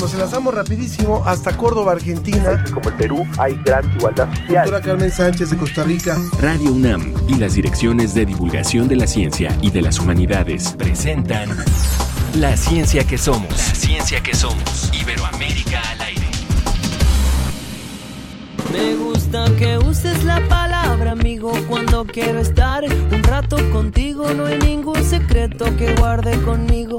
Nos enlazamos rapidísimo hasta Córdoba, Argentina. Como el Perú hay gran igualdad social. Doctora Carmen Sánchez de Costa Rica. Radio UNAM y las direcciones de divulgación de la ciencia y de las humanidades presentan La ciencia que somos. La ciencia que somos. Iberoamérica al aire. Me gusta que uses la palabra amigo cuando quiero estar un rato contigo. No hay ningún secreto que guarde conmigo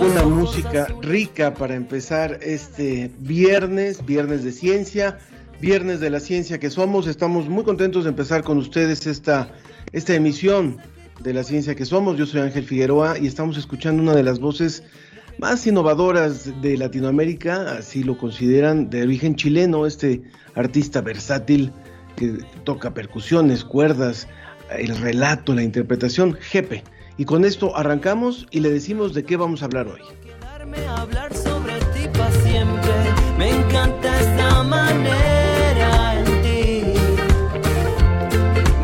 Una música rica para empezar este viernes, viernes de ciencia, viernes de la ciencia que somos. Estamos muy contentos de empezar con ustedes esta, esta emisión de la ciencia que somos. Yo soy Ángel Figueroa y estamos escuchando una de las voces más innovadoras de Latinoamérica, así lo consideran, de origen chileno, este artista versátil que toca percusiones, cuerdas, el relato, la interpretación, Jepe. Y con esto arrancamos y le decimos de qué vamos a hablar hoy. Me encanta esta manera en ti.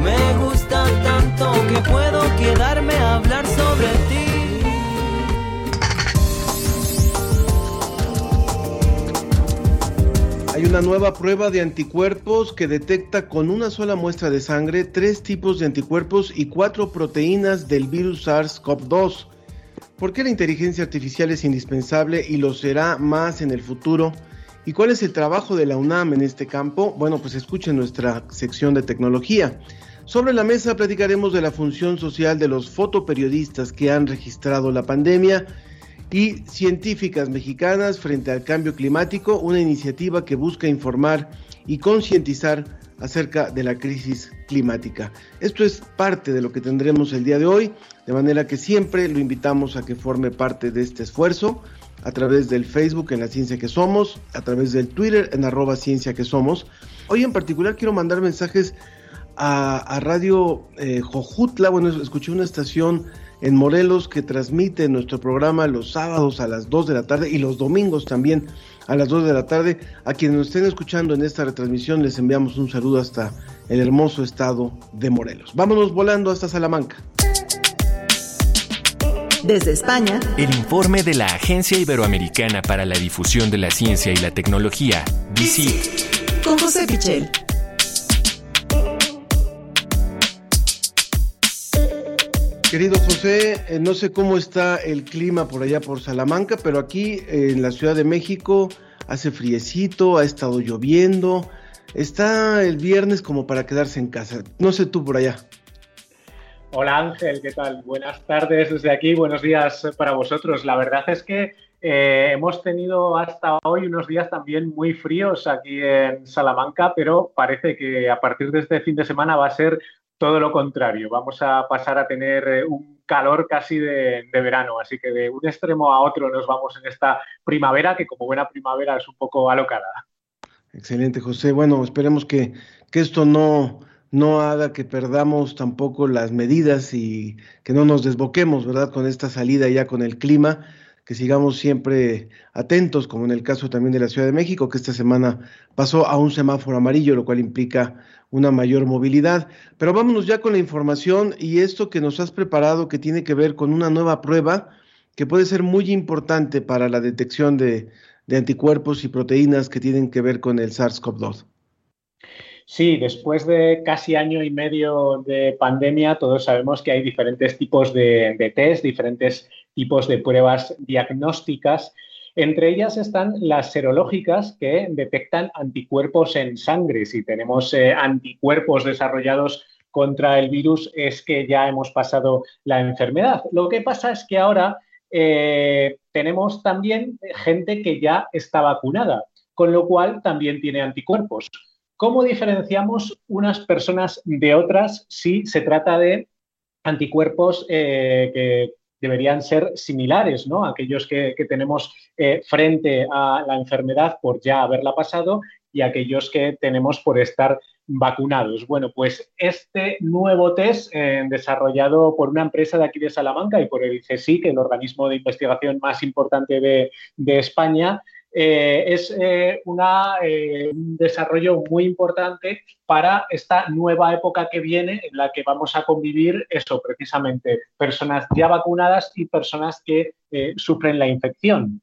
Me gusta tanto que puedo quedarme a hablar sobre ti. Una nueva prueba de anticuerpos que detecta con una sola muestra de sangre tres tipos de anticuerpos y cuatro proteínas del virus SARS-CoV-2. ¿Por qué la inteligencia artificial es indispensable y lo será más en el futuro? ¿Y cuál es el trabajo de la UNAM en este campo? Bueno, pues escuchen nuestra sección de tecnología. Sobre la mesa platicaremos de la función social de los fotoperiodistas que han registrado la pandemia y científicas mexicanas frente al cambio climático, una iniciativa que busca informar y concientizar acerca de la crisis climática. Esto es parte de lo que tendremos el día de hoy, de manera que siempre lo invitamos a que forme parte de este esfuerzo a través del Facebook en la ciencia que somos, a través del Twitter en arroba ciencia que somos. Hoy en particular quiero mandar mensajes a, Radio eh, Jojutla, bueno, escuché una estación en Morelos que transmite nuestro programa los sábados a las 2 de la tarde y los domingos también a las 2 de la tarde. A quienes nos estén escuchando en esta retransmisión les enviamos un saludo hasta el hermoso estado de Morelos. Vámonos volando hasta Salamanca. Desde España, El informe de la Agencia Iberoamericana para la Difusión de la Ciencia y la Tecnología, DICIT. con José Pichel. Querido José, eh, no sé cómo está el clima por allá por Salamanca, pero aquí eh, en la Ciudad de México hace friecito, ha estado lloviendo, está el viernes como para quedarse en casa. No sé tú por allá. Hola Ángel, ¿qué tal? Buenas tardes desde aquí, buenos días para vosotros. La verdad es que eh, hemos tenido hasta hoy unos días también muy fríos aquí en Salamanca, pero parece que a partir de este fin de semana va a ser todo lo contrario. Vamos a pasar a tener eh, un calor casi de, verano, así que de un extremo a otro nos vamos en esta primavera, que como buena primavera es un poco alocada. Excelente, José. Bueno, esperemos que, que esto no, no haga que perdamos tampoco las medidas y que no nos desboquemos, ¿verdad? Con esta salida ya con el clima, que sigamos siempre atentos, como en el caso también de la Ciudad de México, que esta semana pasó a un semáforo amarillo, lo cual implica una mayor movilidad. Pero vámonos ya con la información y esto que nos has preparado que tiene que ver con una nueva prueba que puede ser muy importante para la detección de, anticuerpos y proteínas que tienen que ver con el SARS-CoV-2. Sí, después de casi año y medio de pandemia, todos sabemos que hay diferentes tipos de, de test, diferentes tipos de pruebas diagnósticas. Entre ellas están las serológicas que detectan anticuerpos en sangre. Si tenemos eh, anticuerpos desarrollados contra el virus, es que ya hemos pasado la enfermedad. Lo que pasa es que ahora eh, tenemos también gente que ya está vacunada, con lo cual también tiene anticuerpos. ¿Cómo diferenciamos unas personas de otras si se trata de anticuerpos que deberían ser similares, ¿no? Aquellos que, tenemos frente a la enfermedad por ya haberla pasado y aquellos que tenemos por estar vacunados. Bueno, pues este nuevo test eh, desarrollado por una empresa de aquí de Salamanca y por el CSIC, el organismo de investigación más importante de, España, eh, es eh, un desarrollo muy importante para esta nueva época que viene en la que vamos a convivir eso precisamente, personas ya vacunadas y personas que sufren la infección.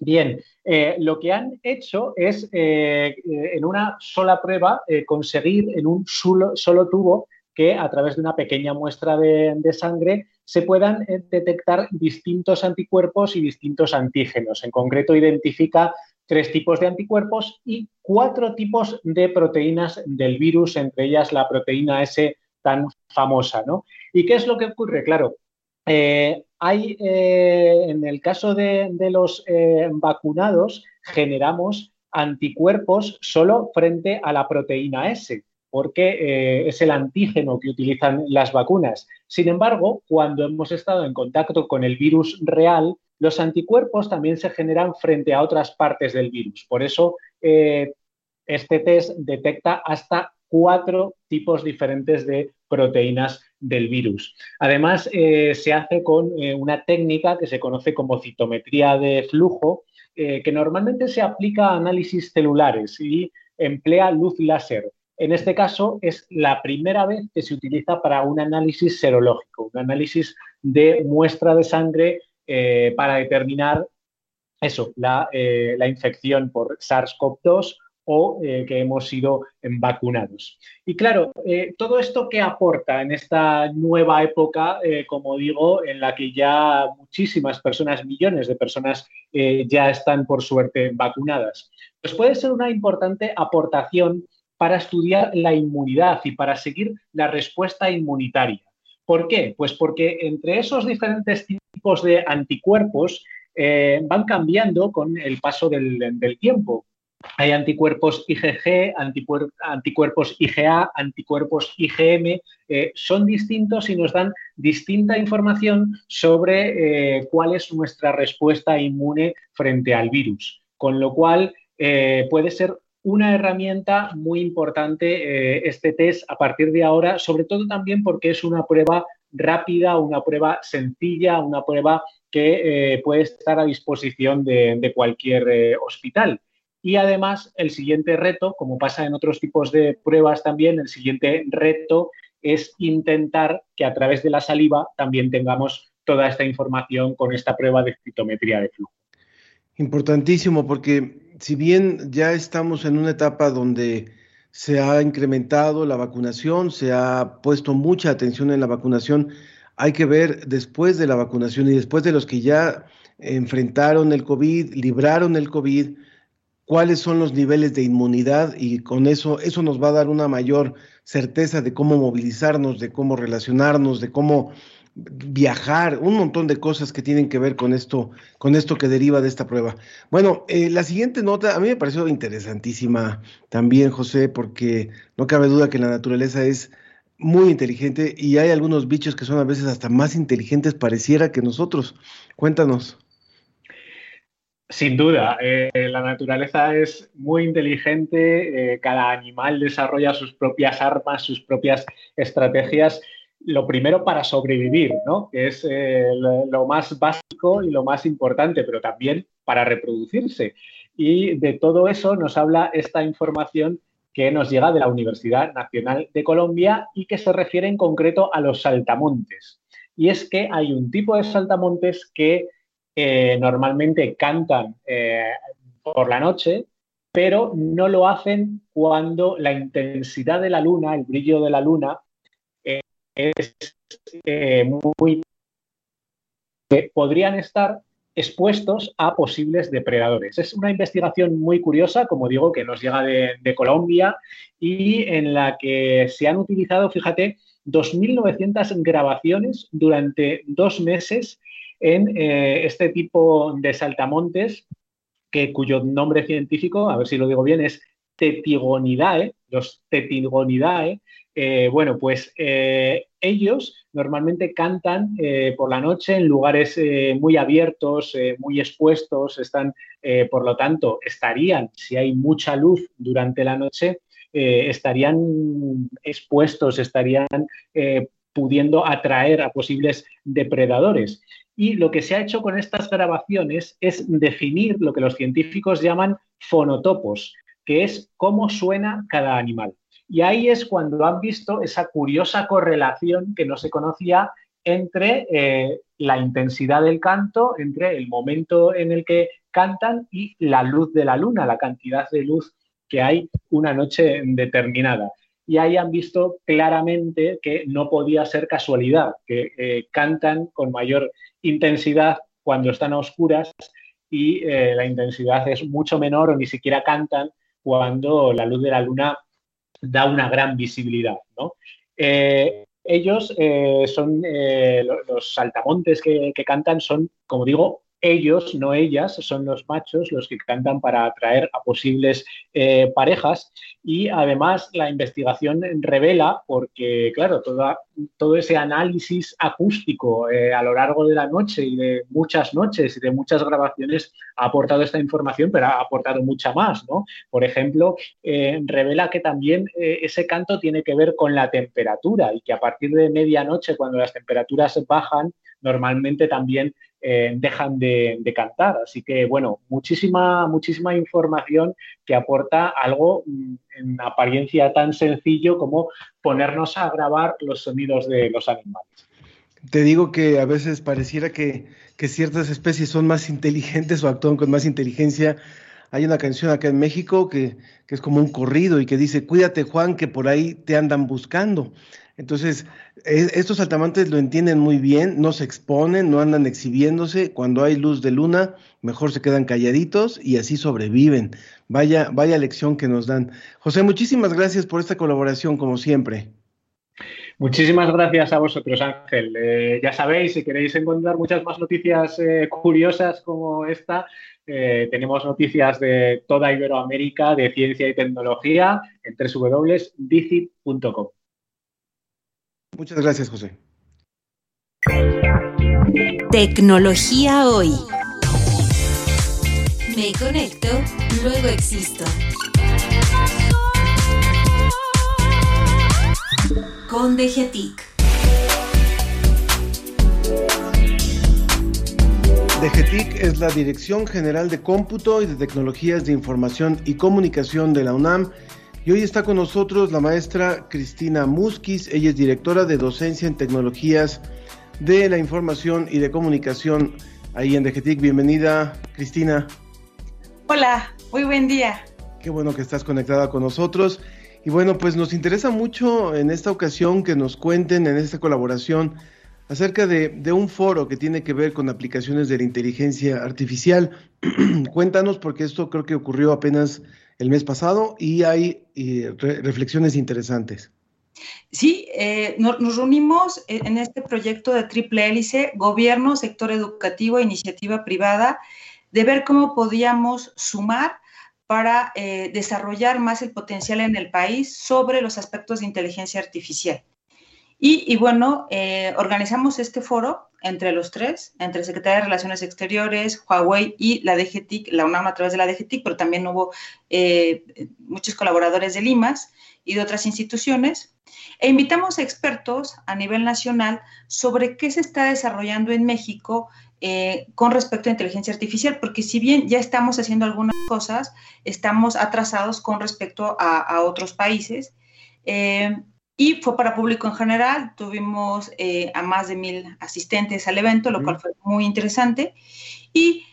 Bien, eh, lo que han hecho es eh, eh, en una sola prueba conseguir en un solo, tubo que a través de una pequeña muestra de, sangre se puedan detectar distintos anticuerpos y distintos antígenos. En concreto, identifica tres tipos de anticuerpos y cuatro tipos de proteínas del virus, entre ellas la proteína S tan famosa. ¿no? ¿Y qué es lo que ocurre? Claro, hay, eh, en el caso de, los eh, vacunados, generamos anticuerpos solo frente a la proteína S, porque eh, es el antígeno que utilizan las vacunas. Sin embargo, cuando hemos estado en contacto con el virus real, los anticuerpos también se generan frente a otras partes del virus. Por eso, este test detecta hasta cuatro tipos diferentes de proteínas del virus. Además, eh, se hace con eh, una técnica que se conoce como citometría de flujo, eh, que normalmente se aplica a análisis celulares y emplea luz láser. En este caso, es la primera vez que se utiliza para un análisis serológico, un análisis de muestra de sangre para determinar eso, la, la infección por SARS-CoV-2 o eh, que hemos sido vacunados. Y claro, eh, todo esto que aporta en esta nueva época, eh, como digo, en la que ya muchísimas personas, millones de personas ya están por suerte vacunadas, pues puede ser una importante aportación para estudiar la inmunidad y para seguir la respuesta inmunitaria. ¿Por qué? Pues porque entre esos diferentes tipos de anticuerpos van cambiando con el paso del tiempo. Hay anticuerpos IgG, anticuerpos IgA, anticuerpos IgM, eh, son distintos y nos dan distinta información sobre eh, cuál es nuestra respuesta inmune frente al virus. Con lo cual, eh, puede ser una herramienta muy importante este test a partir de ahora, sobre todo también porque es una prueba rápida, una prueba sencilla, una prueba que puede estar a disposición de cualquier hospital. Y además, el siguiente reto, como pasa en otros tipos de pruebas también, el siguiente reto es intentar que a través de la saliva también tengamos toda esta información con esta prueba de citometría de flujo. Importantísimo, porque si bien ya estamos en una etapa donde se ha incrementado la vacunación, se ha puesto mucha atención en la vacunación, hay que ver después de la vacunación y después de los que ya enfrentaron el COVID, libraron el COVID, cuáles son los niveles de inmunidad y con eso eso nos va a dar una mayor certeza de cómo movilizarnos, de cómo relacionarnos, de cómo viajar, un montón de cosas que tienen que ver con esto, con esto que deriva de esta prueba. Bueno, eh, la siguiente nota a mí me pareció interesantísima también, José, porque no cabe duda que la naturaleza es muy inteligente y hay algunos bichos que son a veces hasta más inteligentes pareciera que nosotros. Cuéntanos. Sin duda, eh, la naturaleza es muy inteligente, eh, cada animal desarrolla sus propias armas, sus propias estrategias, lo primero para sobrevivir, ¿no? que es eh, lo, más básico y lo más importante, pero también para reproducirse. Y de todo eso nos habla esta información que nos llega de la Universidad Nacional de Colombia y que se refiere en concreto a los saltamontes. Y es que hay un tipo de saltamontes que normalmente cantan eh, por la noche, pero no lo hacen cuando la intensidad de la luna, el brillo de la luna, eh, es eh, muy... podrían estar expuestos a posibles depredadores. Es una investigación muy curiosa, como digo, que nos llega de, de Colombia y en la que se han utilizado, fíjate, 2.900 grabaciones durante dos meses en eh, este tipo de saltamontes, que, cuyo nombre científico, a ver si lo digo bien, es Tetigonidae, los Tetigonidae, eh, bueno, pues eh, ellos normalmente cantan eh, por la noche en lugares muy abiertos, muy expuestos, están, por lo tanto, estarían, si hay mucha luz durante la noche, estarían expuestos, estarían pudiendo atraer a posibles depredadores. Y lo que se ha hecho con estas grabaciones es definir lo que los científicos llaman fonotopos, que es cómo suena cada animal. Y ahí es cuando han visto esa curiosa correlación que no se conocía entre eh, la intensidad del canto, entre el momento en el que cantan y la luz de la luna, la cantidad de luz que hay una noche determinada. Y ahí han visto claramente que no podía ser casualidad, que eh, cantan con mayor intensidad cuando están a oscuras y eh, la intensidad es mucho menor o ni siquiera cantan cuando la luz de la luna da una gran visibilidad. Eh, ellos eh, son eh, los saltamontes que, cantan, son, como digo, ellos, no ellas, son los machos los que cantan para atraer a posibles eh, parejas y además la investigación revela, porque claro, todo ese análisis acústico eh, a lo largo de la noche y de muchas noches y de muchas grabaciones ha aportado esta información, pero ha aportado mucha más, ¿no? Por ejemplo, eh, revela que también ese canto tiene que ver con la temperatura y que a partir de medianoche, cuando las temperaturas bajan, normalmente también eh, dejan de, cantar. Así que, bueno, muchísima, muchísima información que aporta algo mm, en apariencia tan sencillo como ponernos a grabar los sonidos de los animales. Te digo que a veces pareciera que, ciertas especies son más inteligentes o actúan con más inteligencia. Hay una canción acá en México que, que es como un corrido y que dice, cuídate Juan, que por ahí te andan buscando. Entonces, estos saltamontes lo entienden muy bien, no se exponen, no andan exhibiéndose. Cuando hay luz de luna, mejor se quedan calladitos y así sobreviven. Vaya, vaya lección que nos dan. José, muchísimas gracias por esta colaboración, como siempre. Muchísimas gracias a vosotros, Ángel. Eh, ya sabéis, si queréis encontrar muchas más noticias eh, curiosas como esta, eh, tenemos noticias de toda Iberoamérica de ciencia y tecnología en www.dicit.com. Muchas gracias, José. Tecnología hoy. Me conecto, luego existo. Con DGTIC. DGTIC es la Dirección General de Cómputo y de Tecnologías de Información y Comunicación de la UNAM y hoy está con nosotros la maestra Cristina Musquiz, ella es directora de docencia en tecnologías de la información y de comunicación ahí en DGTIC. Bienvenida, Cristina. Hola, muy buen día. Qué bueno que estás conectada con nosotros. Y bueno, pues nos interesa mucho en esta ocasión que nos cuenten en esta colaboración acerca de, de, un foro que tiene que ver con aplicaciones de la inteligencia artificial. Cuéntanos, porque esto creo que ocurrió apenas el mes pasado y hay eh, reflexiones interesantes. Sí, eh, nos, reunimos en este proyecto de triple hélice, gobierno, sector educativo, iniciativa privada, de ver cómo podíamos sumar para eh, desarrollar más el potencial en el país sobre los aspectos de inteligencia artificial. Y, bueno, eh, organizamos este foro entre los tres, entre Secretaría de Relaciones Exteriores, Huawei y la DGTIC, la UNAM a través de la DGTIC, pero también hubo eh, muchos colaboradores de Limas y de otras instituciones. E invitamos a expertos a nivel nacional sobre qué se está desarrollando en México eh, con respecto a inteligencia artificial, porque si bien ya estamos haciendo algunas cosas, estamos atrasados con respecto a, otros países. Y fue para público en general, tuvimos eh, a más de mil asistentes al evento, lo cual fue muy interesante. Y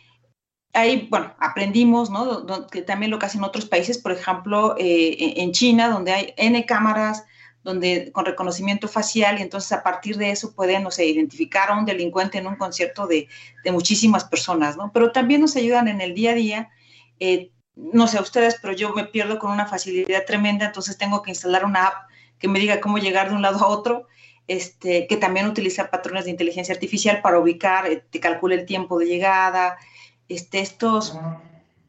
ahí, bueno, aprendimos, ¿no? Que también lo que hacen otros países, por ejemplo, eh, en China, donde hay N cámaras, donde con reconocimiento facial, y entonces a partir de eso pueden, no sé, identificar a un delincuente en un concierto de, de muchísimas personas, ¿no? Pero también nos ayudan en el día a día. Eh, no sé ustedes, pero yo me pierdo con una facilidad tremenda, entonces tengo que instalar una app que me diga cómo llegar de un lado a otro, este, que también utiliza patrones de inteligencia artificial para ubicar, eh, te calcula el tiempo de llegada, este, estos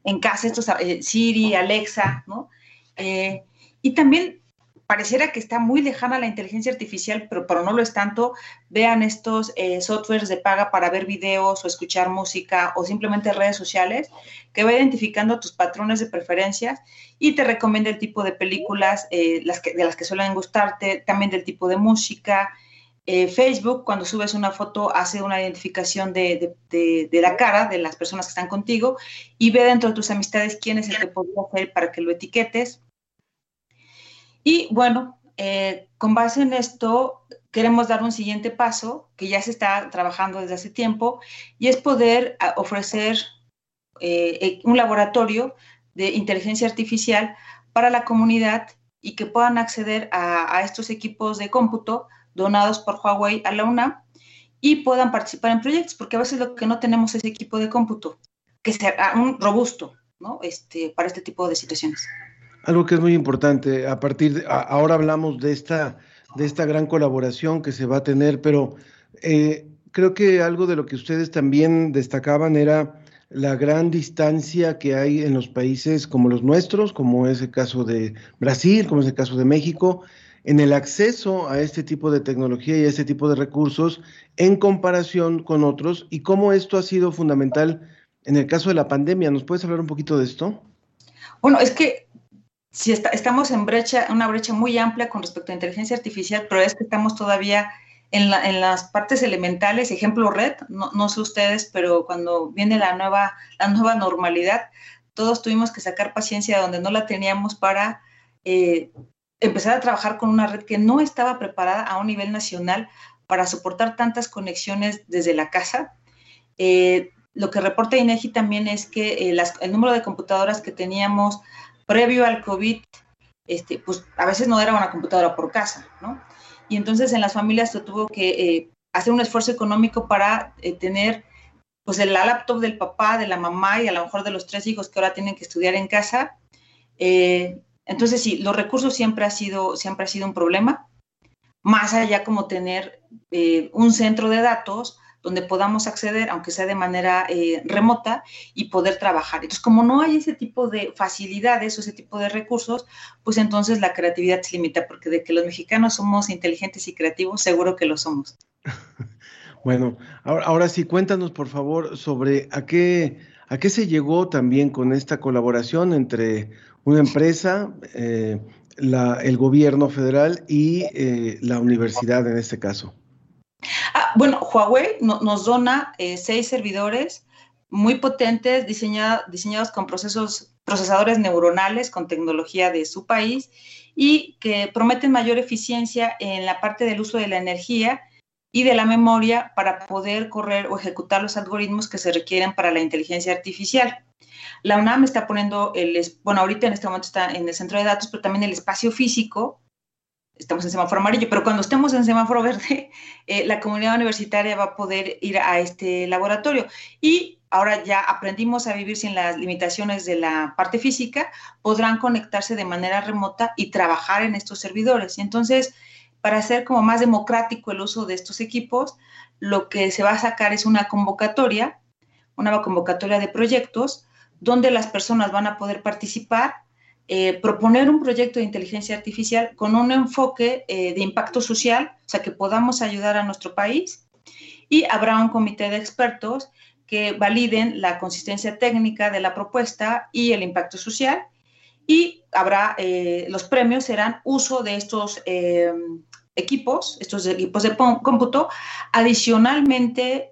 en casa, estos eh, Siri, Alexa, ¿no? Eh, y también pareciera que está muy lejana la inteligencia artificial, pero, pero no lo es tanto. Vean estos eh, softwares de paga para ver videos o escuchar música o simplemente redes sociales, que va identificando tus patrones de preferencias y te recomienda el tipo de películas eh, las que, de las que suelen gustarte, también del tipo de música. Eh, Facebook, cuando subes una foto, hace una identificación de, de, de, la cara de las personas que están contigo y ve dentro de tus amistades quién es el que podría hacer para que lo etiquetes. Y bueno, eh, con base en esto, queremos dar un siguiente paso que ya se está trabajando desde hace tiempo y es poder ofrecer eh, eh, un laboratorio de inteligencia artificial para la comunidad y que puedan acceder a, a, estos equipos de cómputo donados por Huawei a la UNAM y puedan participar en proyectos, porque a veces lo que no tenemos es equipo de cómputo que sea un robusto ¿no? este, para este tipo de situaciones. Algo que es muy importante, a partir de, ahora hablamos de esta, de esta gran colaboración que se va a tener, pero eh, creo que algo de lo que ustedes también destacaban era la gran distancia que hay en los países como los nuestros, como es el caso de Brasil, como es el caso de México, en el acceso a este tipo de tecnología y a este tipo de recursos en comparación con otros y cómo esto ha sido fundamental en el caso de la pandemia. ¿Nos puedes hablar un poquito de esto? Bueno, es que si está, estamos en brecha, una brecha muy amplia con respecto a inteligencia artificial, pero es que estamos todavía en, la, en las partes elementales, ejemplo red, no, no, sé ustedes, pero cuando viene la nueva, normalidad, todos tuvimos que sacar paciencia donde no la teníamos para eh, empezar a trabajar con una red que no estaba preparada a un nivel nacional para soportar tantas conexiones desde la casa. Eh, lo que reporta INEGI también es que eh, las, el número de computadoras que teníamos previo al COVID, este, pues a veces no era una computadora por casa, ¿no? Y entonces en las familias se tuvo que eh, hacer un esfuerzo económico para eh, tener pues la laptop del papá, de la mamá y a lo mejor de los tres hijos que ahora tienen que estudiar en casa. Eh, entonces sí, los recursos siempre ha sido, siempre ha sido un problema, más allá como tener un centro de datos donde podamos acceder, aunque sea de manera eh, remota, y poder trabajar. Entonces, como no hay ese tipo de facilidades o ese tipo de recursos, pues entonces la creatividad se limita, porque de que los mexicanos somos inteligentes y creativos, seguro que lo somos. Bueno, ahora, sí, cuéntanos por favor sobre a qué, a qué se llegó también con esta colaboración entre una empresa, eh, la, el gobierno federal y eh, la universidad en este caso. Ah, bueno, Huawei no, nos dona eh, seis servidores muy potentes, diseñado, diseñados con procesadores neuronales con tecnología de su país y que prometen mayor eficiencia en la parte del uso de la energía y de la memoria para poder correr o ejecutar los algoritmos que se requieren para la inteligencia artificial. La UNAM está poniendo el, bueno, ahorita en este momento está en el centro de datos, pero también el espacio físico. Estamos en semáforo amarillo, pero cuando estemos en semáforo verde, eh, la comunidad universitaria va a poder ir a este laboratorio. Y ahora ya aprendimos a vivir sin las limitaciones de la parte física, podrán conectarse de manera remota y trabajar en estos servidores. Y entonces, para hacer como más democrático el uso de estos equipos, lo que se va a sacar es una convocatoria, una convocatoria de proyectos, donde las personas van a poder participar, eh, proponer un proyecto de inteligencia artificial con un enfoque eh, de impacto social, o sea, que podamos ayudar a nuestro país, y habrá un comité de expertos que validen la consistencia técnica de la propuesta y el impacto social, y habrá, eh, los premios serán uso de estos equipos, estos equipos de cómputo. Adicionalmente,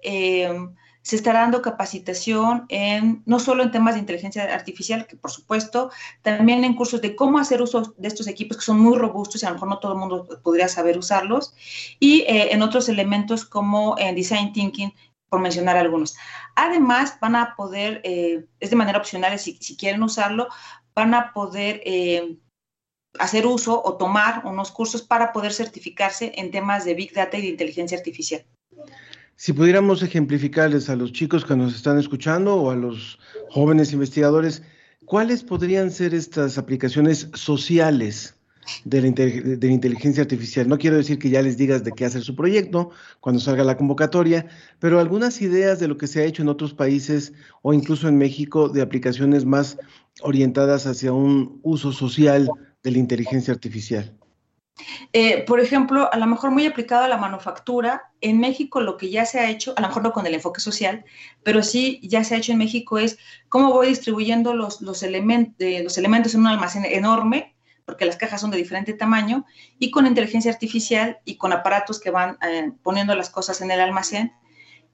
se estará dando capacitación en, no solo en temas de inteligencia artificial, que por supuesto, también en cursos de cómo hacer uso de estos equipos que son muy robustos y a lo mejor no todo el mundo podría saber usarlos, y eh, en otros elementos como en design thinking, por mencionar algunos. Además, van a poder, eh, es de manera opcional, si, si, quieren usarlo, van a poder eh, hacer uso o tomar unos cursos para poder certificarse en temas de Big Data y de inteligencia artificial. Si pudiéramos ejemplificarles a los chicos que nos están escuchando o a los jóvenes investigadores, ¿cuáles podrían ser estas aplicaciones sociales de la, de inteligencia artificial. No quiero decir que ya les digas de qué hacer su proyecto cuando salga la convocatoria, pero algunas ideas de lo que se ha hecho en otros países o incluso en México de aplicaciones más orientadas hacia un uso social de la inteligencia artificial. Eh, por ejemplo, a lo mejor muy aplicado a la manufactura, en México lo que ya se ha hecho, a lo mejor no con el enfoque social, pero sí ya se ha hecho en México es cómo voy distribuyendo los, los elementos en un almacén enorme, porque las cajas son de diferente tamaño, y con inteligencia artificial y con aparatos que van eh, poniendo las cosas en el almacén.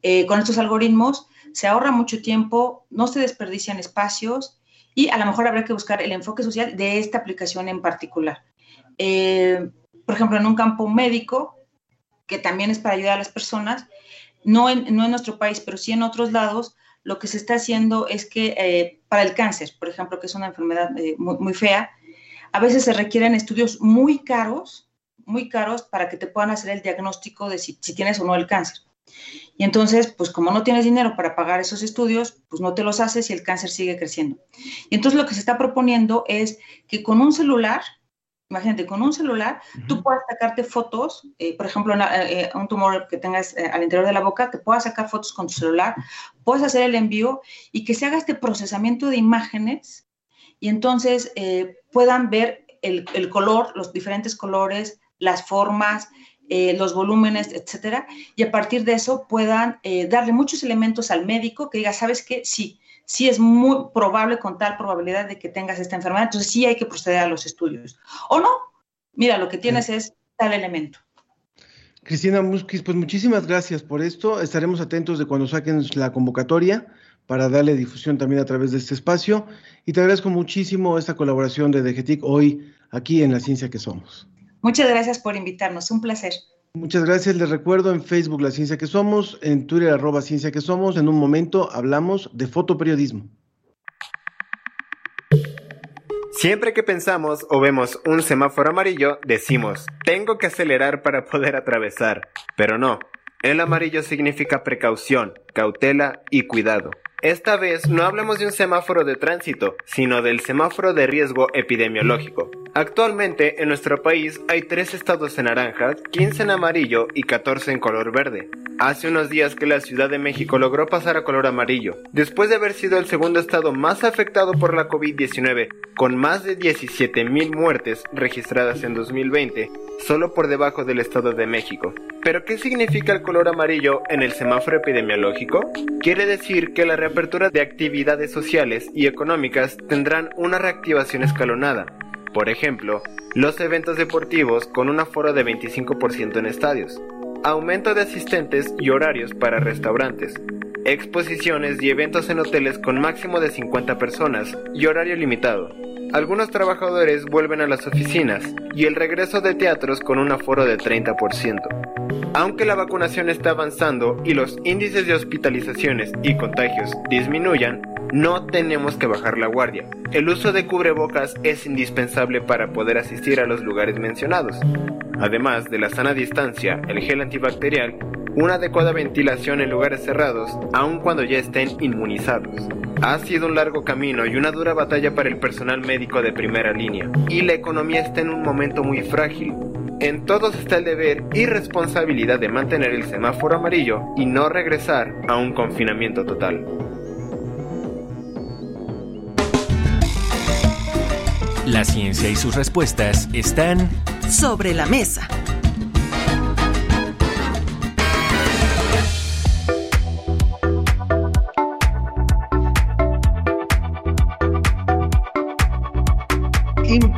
Eh, con estos algoritmos se ahorra mucho tiempo, no se desperdician espacios y a lo mejor habrá que buscar el enfoque social de esta aplicación en particular. Eh, por ejemplo, en un campo médico, que también es para ayudar a las personas, no en, no en nuestro país, pero sí en otros lados, lo que se está haciendo es que eh, para el cáncer, por ejemplo, que es una enfermedad eh, muy, muy, fea, a veces se requieren estudios muy caros, muy caros para que te puedan hacer el diagnóstico de si, si tienes o no el cáncer. Y entonces, pues como no tienes dinero para pagar esos estudios, pues no te los haces y el cáncer sigue creciendo. Y entonces lo que se está proponiendo es que con un celular, Imagínate, con un celular tú puedes sacarte fotos, eh, por ejemplo, eh, eh, un tumor que tengas al interior de la boca, te puedas sacar fotos con tu celular, puedes hacer el envío y que se haga este procesamiento de imágenes y entonces puedan ver el, el, color, los diferentes colores, las formas, los volúmenes, etcétera, y a partir de eso puedan darle muchos elementos al médico que diga, ¿sabes qué? Sí, sí es muy probable con tal probabilidad de que tengas esta enfermedad, entonces sí hay que proceder a los estudios. O no, mira, lo que tienes es tal elemento. Cristina Musquiz, pues muchísimas gracias por esto. Estaremos atentos de cuando saquen la convocatoria para darle difusión también a través de este espacio. Y te agradezco muchísimo esta colaboración de DGTIC hoy aquí en La Ciencia que Somos. Muchas gracias por invitarnos, un placer. Muchas gracias. Les recuerdo en Facebook La Ciencia que Somos, en Twitter arroba Ciencia que Somos. En un momento hablamos de fotoperiodismo. Siempre que pensamos o vemos un semáforo amarillo, decimos, tengo que acelerar para poder atravesar. Pero no, el amarillo significa precaución, cautela y cuidado. Esta vez no hablamos de un semáforo de tránsito, sino del semáforo de riesgo epidemiológico. Actualmente en nuestro país hay 3 estados en naranja, 15 en amarillo y 14 en color verde. Hace unos días que la Ciudad de México logró pasar a color amarillo, después de haber sido el segundo estado más afectado por la COVID-19, con más de 17.000 muertes registradas en 2020, solo por debajo del Estado de México. ¿Pero qué significa el color amarillo en el semáforo epidemiológico? Quiere decir que la reapertura de actividades sociales y económicas tendrán una reactivación escalonada. Por ejemplo, los eventos deportivos con un aforo de 25% en estadios, aumento de asistentes y horarios para restaurantes, exposiciones y eventos en hoteles con máximo de 50 personas y horario limitado. Algunos trabajadores vuelven a las oficinas y el regreso de teatros con un aforo de 30%. Aunque la vacunación está avanzando y los índices de hospitalizaciones y contagios disminuyan, no tenemos que bajar la guardia. El uso de cubrebocas es indispensable para poder asistir a los lugares mencionados. Además de la sana distancia, el gel antibacterial, una adecuada ventilación en lugares cerrados, aun cuando ya estén inmunizados. Ha sido un largo camino y una dura batalla para el personal médico de primera línea, y la economía está en un momento muy frágil. En todos está el deber y responsabilidad de mantener el semáforo amarillo y no regresar a un confinamiento total. La ciencia y sus respuestas están sobre la mesa.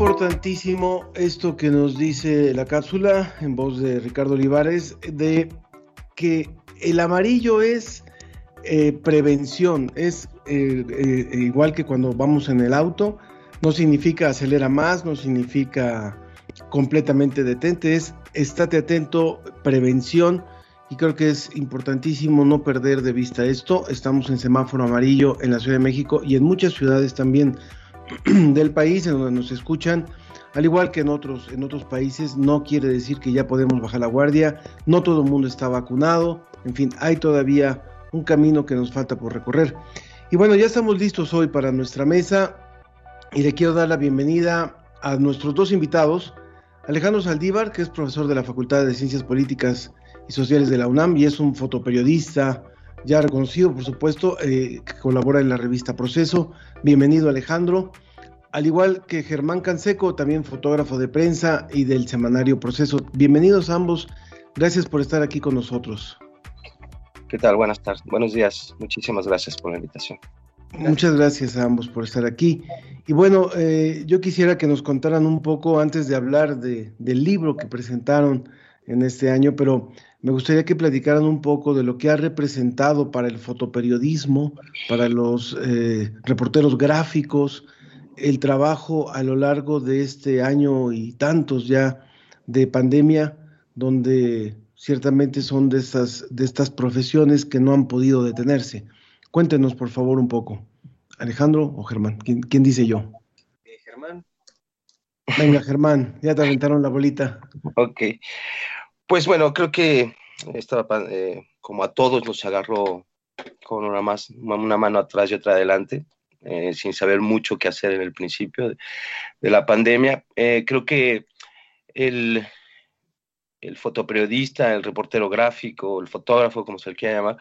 Importantísimo esto que nos dice la cápsula en voz de Ricardo Olivares, de que el amarillo es eh, prevención, es eh, eh, igual que cuando vamos en el auto, no significa acelera más, no significa completamente detente, es estate atento, prevención, y creo que es importantísimo no perder de vista esto. Estamos en semáforo amarillo en la Ciudad de México y en muchas ciudades también del país en donde nos escuchan. Al igual que en otros, en otros países, no quiere decir que ya podemos bajar la guardia, no todo el mundo está vacunado, en fin, hay todavía un camino que nos falta por recorrer. Y bueno, ya estamos listos hoy para nuestra mesa y le quiero dar la bienvenida a nuestros dos invitados, Alejandro Saldívar, que es profesor de la Facultad de Ciencias Políticas y Sociales de la UNAM y es un fotoperiodista ya reconocido, por supuesto, eh, que colabora en la revista Proceso. Bienvenido, Alejandro. Al igual que Germán Canseco, también fotógrafo de prensa y del semanario Proceso. Bienvenidos ambos. Gracias por estar aquí con nosotros. ¿Qué tal? Buenas tardes. Buenos días. Muchísimas gracias por la invitación. Muchas gracias a ambos por estar aquí. Y bueno, eh, yo quisiera que nos contaran un poco antes de hablar de, del libro que presentaron en este año, pero me gustaría que platicaran un poco de lo que ha representado para el fotoperiodismo, para los eh, reporteros gráficos, el trabajo a lo largo de este año y tantos ya de pandemia, donde ciertamente son de estas, de estas profesiones que no han podido detenerse. Cuéntenos, por favor, un poco. Alejandro o Germán, ¿quién, dice yo? Eh, Germán. Venga, Germán, ya te aventaron la bolita. Ok. Pues bueno, creo que esta, eh, como a todos nos agarró con una, más, una mano atrás y otra adelante, eh, sin saber mucho qué hacer en el principio de, la pandemia. creo que el, el fotoperiodista, el reportero gráfico, el fotógrafo, como se le quiera llamar,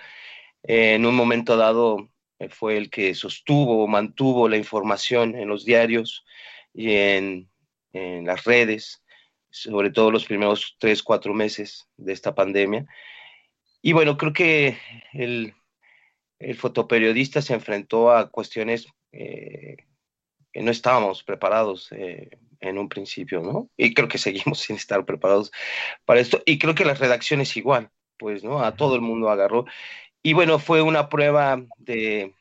en un momento dado eh, fue el que sostuvo, mantuvo la información en los diarios y en, las redes, sobre todo los primeros tres, cuatro meses de esta pandemia. Y bueno, creo que el, fotoperiodista se enfrentó a cuestiones eh, que no estábamos preparados eh, en un principio, ¿no? Y creo que seguimos sin estar preparados para esto. Y creo que las redacciones igual, pues, ¿no? A todo el mundo agarró. Y bueno, fue una prueba de,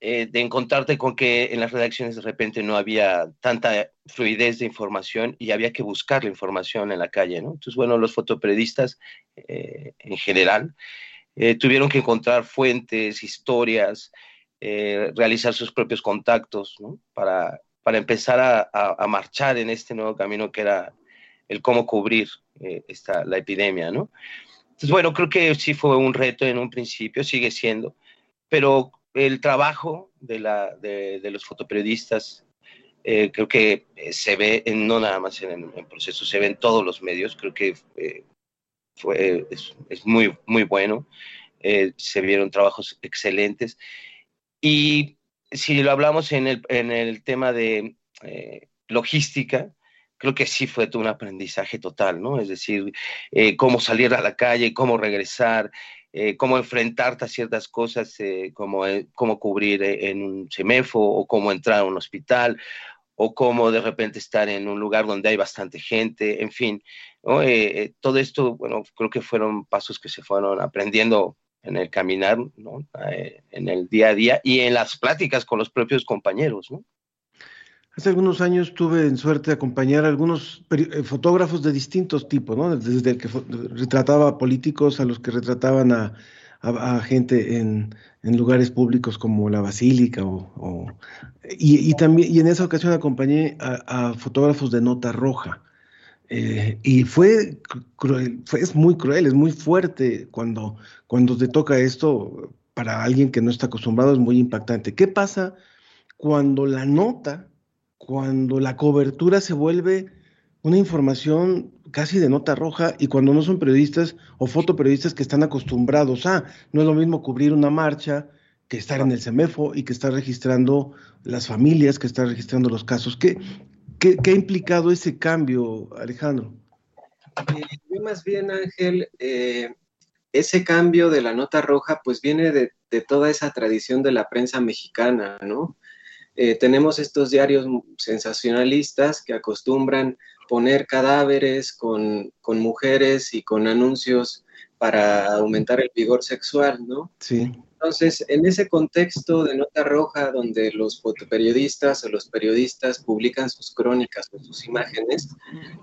eh, de encontrarte con que en las redacciones de repente no había tanta fluidez de información y había que buscar la información en la calle, ¿no? Entonces, bueno, los fotoperiodistas eh, en general eh, tuvieron que encontrar fuentes, historias, realizar sus propios contactos. Para, para empezar a, a, marchar en este nuevo camino que era el cómo cubrir esta, la epidemia, ¿no? Entonces, bueno, creo que sí fue un reto en un principio, sigue siendo, pero el trabajo de, la, de, los fotoperiodistas eh, creo que eh, se ve en, no nada más en el proceso, se ve en todos los medios, creo que eh, fue, es, muy, muy bueno, se vieron trabajos excelentes. Y si lo hablamos en el, en el tema de logística, creo que sí fue un aprendizaje total, ¿no? Es decir, cómo salir a la calle, cómo regresar, eh, cómo enfrentarte a ciertas cosas, eh, como cómo cubrir en un semefo o cómo entrar a un hospital o cómo de repente estar en un lugar donde hay bastante gente, en fin, ¿no? todo esto, bueno, creo que fueron pasos que se fueron aprendiendo en el caminar, ¿no? en el día a día y en las pláticas con los propios compañeros, ¿no? Hace algunos años tuve en suerte de acompañar a algunos eh, fotógrafos de distintos tipos, ¿no? Desde el que retrataba a políticos a los que retrataban a, gente en, lugares públicos como la Basílica o, y, también y en esa ocasión acompañé a, fotógrafos de nota roja eh, y fue cruel, fue, es muy cruel, es muy fuerte cuando, cuando te toca esto para alguien que no está acostumbrado es muy impactante. ¿Qué pasa cuando la nota cuando la cobertura se vuelve una información casi de nota roja y cuando no son periodistas o fotoperiodistas que están acostumbrados a, no es lo mismo cubrir una marcha que estar en el CEMEFO y que estar registrando las familias, que estar registrando los casos. ¿Qué, qué, ha implicado ese cambio, Alejandro? Eh, más bien, Ángel, eh, ese cambio de la nota roja pues viene de, de, toda esa tradición de la prensa mexicana, ¿no? Eh, tenemos estos diarios sensacionalistas que acostumbran poner cadáveres con, mujeres y con anuncios para aumentar el vigor sexual, ¿no? Sí. Entonces, en ese contexto de nota roja, donde los fotoperiodistas o los periodistas publican sus crónicas o sus imágenes,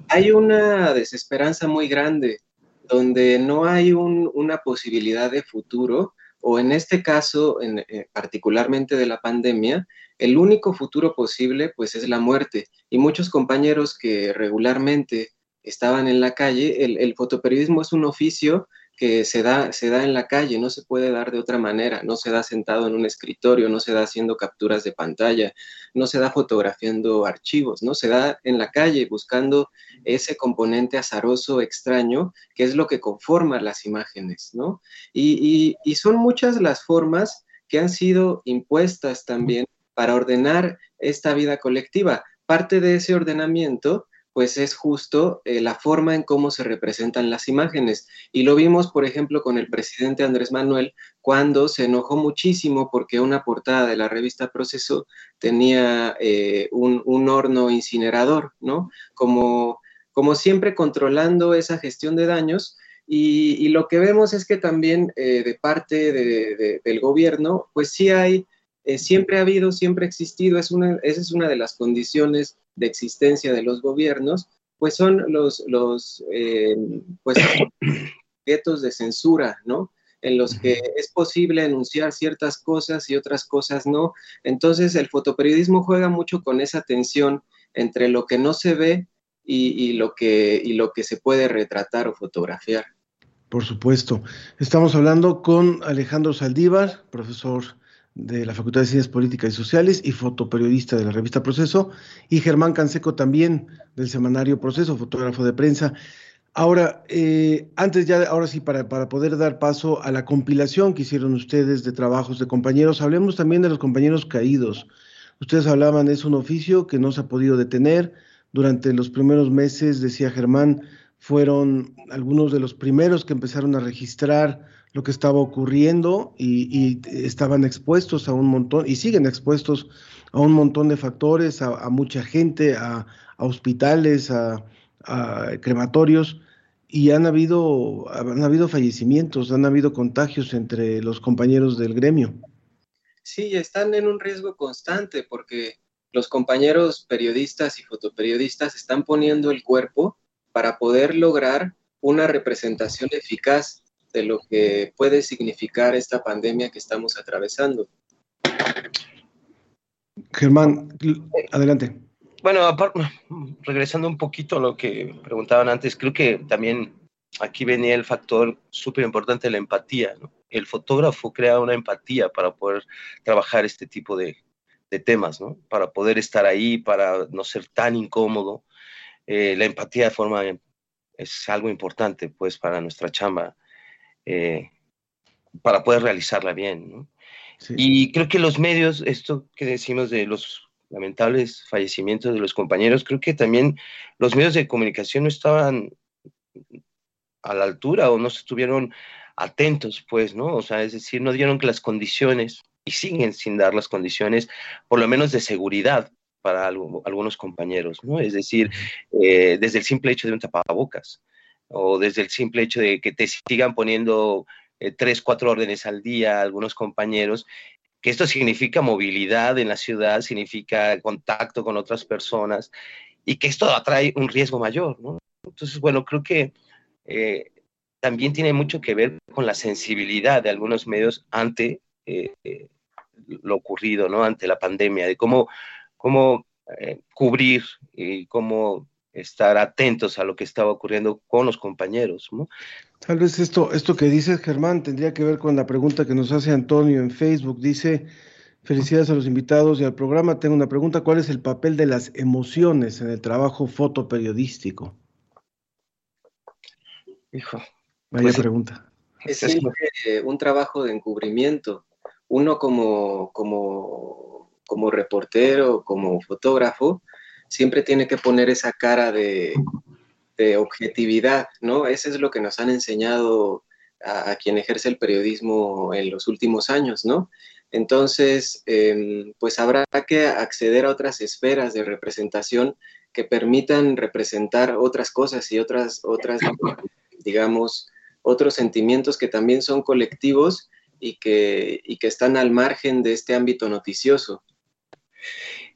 hay una desesperanza muy grande, donde no hay una posibilidad de futuro, o en este caso, en, eh, particularmente de la pandemia, el único futuro posible pues es la muerte. Y muchos compañeros que regularmente estaban en la calle, el, fotoperiodismo es un oficio que se da, se da en la calle, no se puede dar de otra manera, no se da sentado en un escritorio, no se da haciendo capturas de pantalla, no se da fotografiando archivos, no se da en la calle buscando ese componente azaroso extraño que es lo que conforma las imágenes, ¿no? Y, y son muchas las formas que han sido impuestas también para ordenar esta vida colectiva. Parte de ese ordenamiento pues es justo eh, la forma en cómo se representan las imágenes. Y lo vimos, por ejemplo, con el presidente Andrés Manuel, cuando se enojó muchísimo porque una portada de la revista Proceso tenía eh, un, horno incinerador, ¿no? Como, como siempre controlando esa gestión de daños. Y, lo que vemos es que también eh, de parte del gobierno, pues sí hay, siempre ha habido, siempre ha existido, es una, esa es una de las condiciones de existencia de los gobiernos, pues son los, los eh, pues, objetos de censura, ¿no? En los que es posible enunciar ciertas cosas y otras cosas no. Entonces el fotoperiodismo juega mucho con esa tensión entre lo que no se ve y, lo, que, y lo que se puede retratar o fotografiar. Por supuesto. Estamos hablando con Alejandro Saldívar, profesor de la Facultad de Ciencias Políticas y Sociales y fotoperiodista de la revista Proceso, y Germán Canseco también del semanario Proceso, fotógrafo de prensa. Ahora, eh, antes ya, ahora sí, para, para, poder dar paso a la compilación que hicieron ustedes de trabajos de compañeros, hablemos también de los compañeros caídos. Ustedes hablaban, es un oficio que no se ha podido detener. Durante los primeros meses, decía Germán, fueron algunos de los primeros que empezaron a registrar lo que estaba ocurriendo y, estaban expuestos a un montón, y siguen expuestos a un montón de factores, a, mucha gente, a, hospitales, a, crematorios, y han habido, han habido fallecimientos, han habido contagios entre los compañeros del gremio. Sí, están en un riesgo constante porque los compañeros periodistas y fotoperiodistas están poniendo el cuerpo para poder lograr una representación eficaz de lo que puede significar esta pandemia que estamos atravesando. Germán, adelante. Bueno, regresando un poquito a lo que preguntaban antes, creo que también aquí venía el factor súper importante de la empatía. El fotógrafo crea una empatía para poder trabajar este tipo de, temas, ¿no? para poder estar ahí, para no ser tan incómodo. Eh, la empatía de forma es algo importante pues para nuestra chamba eh, para poder realizarla bien. Y creo que los medios, esto que decimos de los lamentables fallecimientos de los compañeros, creo que también los medios de comunicación no estaban a la altura o no estuvieron atentos, pues, ¿no? O sea, es decir, no dieron las condiciones y siguen sin dar las condiciones, por lo menos de seguridad para algunos compañeros, ¿no? Es decir, eh, desde el simple hecho de un tapabocas, o desde el simple hecho de que te sigan poniendo eh, tres, cuatro órdenes al día algunos compañeros, que esto significa movilidad en la ciudad, significa contacto con otras personas y que esto atrae un riesgo mayor. Entonces, bueno, creo que eh, también tiene mucho que ver con la sensibilidad de algunos medios ante eh, lo ocurrido, ¿no? Ante la pandemia, de cómo, cómo cubrir y cómo estar atentos a lo que estaba ocurriendo con los compañeros. ¿no? Tal vez esto, esto que dices, Germán, tendría que ver con la pregunta que nos hace Antonio en Facebook. Dice, felicidades a los invitados y al programa. Tengo una pregunta, ¿cuál es el papel de las emociones en el trabajo fotoperiodístico? Hijo. Vaya pues, pregunta. Es siempre un trabajo de encubrimiento. Uno como, como, como reportero, como fotógrafo, siempre tiene que poner esa cara de, objetividad, ¿no? Eso es lo que nos han enseñado a, quien ejerce el periodismo en los últimos años, ¿no? Entonces, em, pues habrá que acceder a otras esferas de representación que permitan representar otras cosas y otras, otras, digamos, otros sentimientos que también son colectivos y que, y que están al margen de este ámbito noticioso.